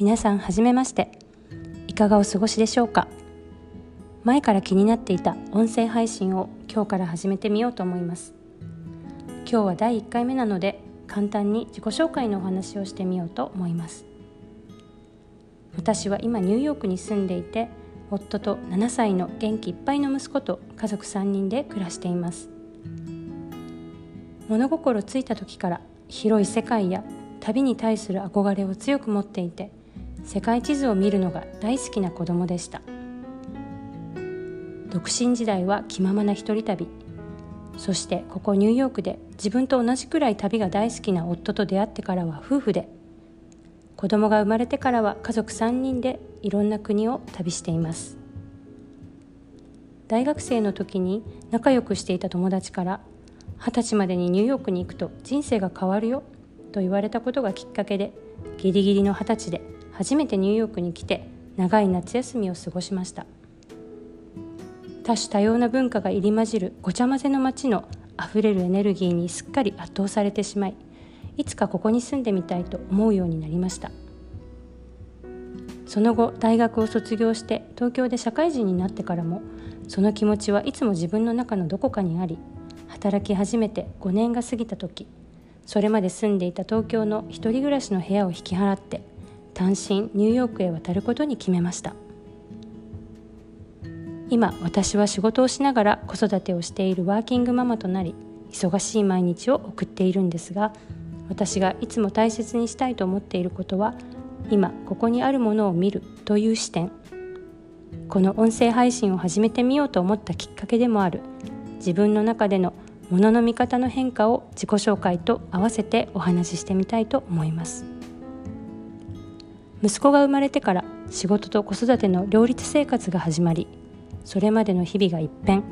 皆さんはじめまして。いかがお過ごしでしょうか？前から気になっていた音声配信を今日から始めてみようと思います。今日は第1回目なので簡単に自己紹介のお話をしてみようと思います。私は今ニューヨークに住んでいて夫と7歳の元気いっぱいの息子と家族3人で暮らしています。物心ついた時から広い世界や旅に対する憧れを強く持っていて世界地図を見るのが大好きな子供でした。独身時代は気ままな一人旅。そしてここニューヨークで自分と同じくらい旅が大好きな夫と出会ってからは夫婦で子供が生まれてからは家族3人でいろんな国を旅しています。大学生の時に仲良くしていた友達から二十歳までにニューヨークに行くと人生が変わるよと言われたことがきっかけでギリギリの二十歳で初めてニューヨークに来て長い夏休みを過ごしました。多種多様な文化が入り混じるごちゃ混ぜの街のあふれるエネルギーにすっかり圧倒されてしまいいつかここに住んでみたいと思うようになりました。その後大学を卒業して東京で社会人になってからもその気持ちはいつも自分の中のどこかにあり働き始めて5年が過ぎた時それまで住んでいた東京の一人暮らしの部屋を引き払って単身ニューヨークへ渡ることに決めました。今私は仕事をしながら子育てをしているワーキングママとなり忙しい毎日を送っているんですが私がいつも大切にしたいと思っていることは今ここにあるものを見るという視点。この音声配信を始めてみようと思ったきっかけでもある自分の中でのものの見方の変化を自己紹介と合わせてお話ししてみたいと思います。息子が生まれてから仕事と子育ての両立生活が始まりそれまでの日々が一変。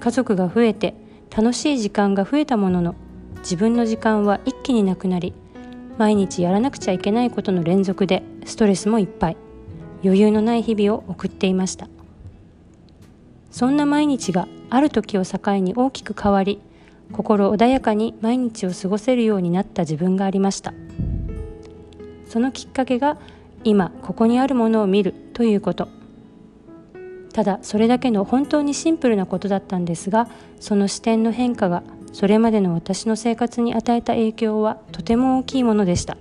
家族が増えて楽しい時間が増えたものの自分の時間は一気になくなり毎日やらなくちゃいけないことの連続でストレスもいっぱい余裕のない日々を送っていました。そんな毎日がある時を境に大きく変わり心穏やかに毎日を過ごせるようになった自分がありました。そのきっかけが今ここにあるものを見るということ。ただそれだけの本当にシンプルなことだったんですがその視点の変化がそれまでの私の生活に与えた影響はとても大きいものでした。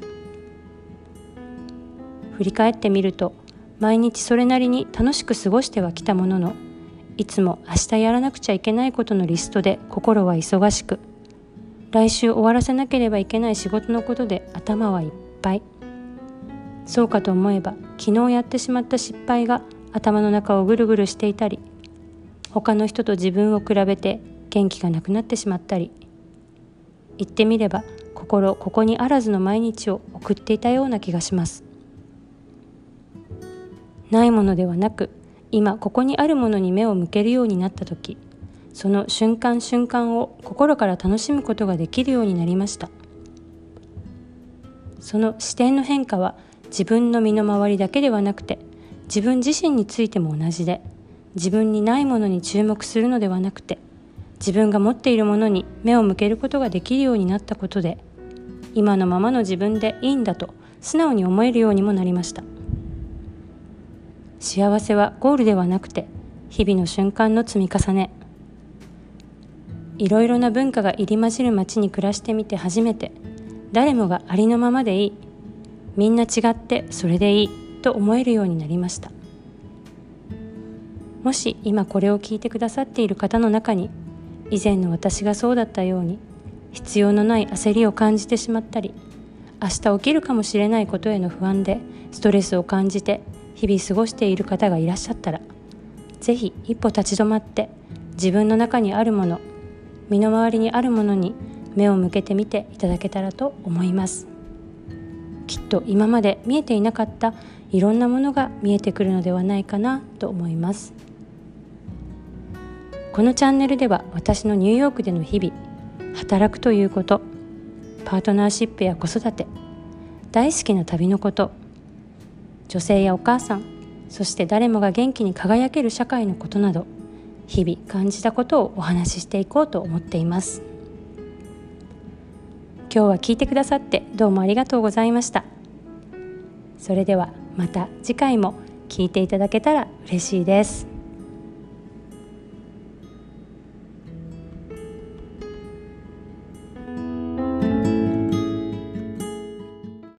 振り返ってみると毎日それなりに楽しく過ごしてはきたもののいつも明日やらなくちゃいけないことのリストで心は忙しく来週終わらせなければいけない仕事のことで頭はいっぱい。そうかと思えば昨日やってしまった失敗が頭の中をぐるぐるしていたり他の人と自分を比べて元気がなくなってしまったり言ってみれば心ここにあらずの毎日を送っていたような気がします。ないものではなく今ここにあるものに目を向けるようになった時その瞬間瞬間を心から楽しむことができるようになりました。その視点の変化は自分の身の回りだけではなくて自分自身についても同じで自分にないものに注目するのではなくて自分が持っているものに目を向けることができるようになったことで今のままの自分でいいんだと素直に思えるようにもなりました。幸せはゴールではなくて日々の瞬間の積み重ね。いろいろな文化が入り混じる街に暮らしてみて初めて誰もがありのままでいい。みんな違ってそれでいいと思えるようになりました。もし今これを聞いてくださっている方の中に以前の私がそうだったように必要のない焦りを感じてしまったり明日起きるかもしれないことへの不安でストレスを感じて日々過ごしている方がいらっしゃったら是非一歩立ち止まって自分の中にあるもの身の回りにあるものに目を向けてみていただけたらと思います。きっと今まで見えていなかったいろんなものが見えてくるのではないかなと思います。このチャンネルでは私のニューヨークでの日々働くということパートナーシップや子育て大好きな旅のこと女性やお母さんそして誰もが元気に輝ける社会のことなど日々感じたことをお話ししていこうと思っています。今日は聞いてくださってどうもありがとうございました。それではまた次回も聞いていただけたら嬉しいです。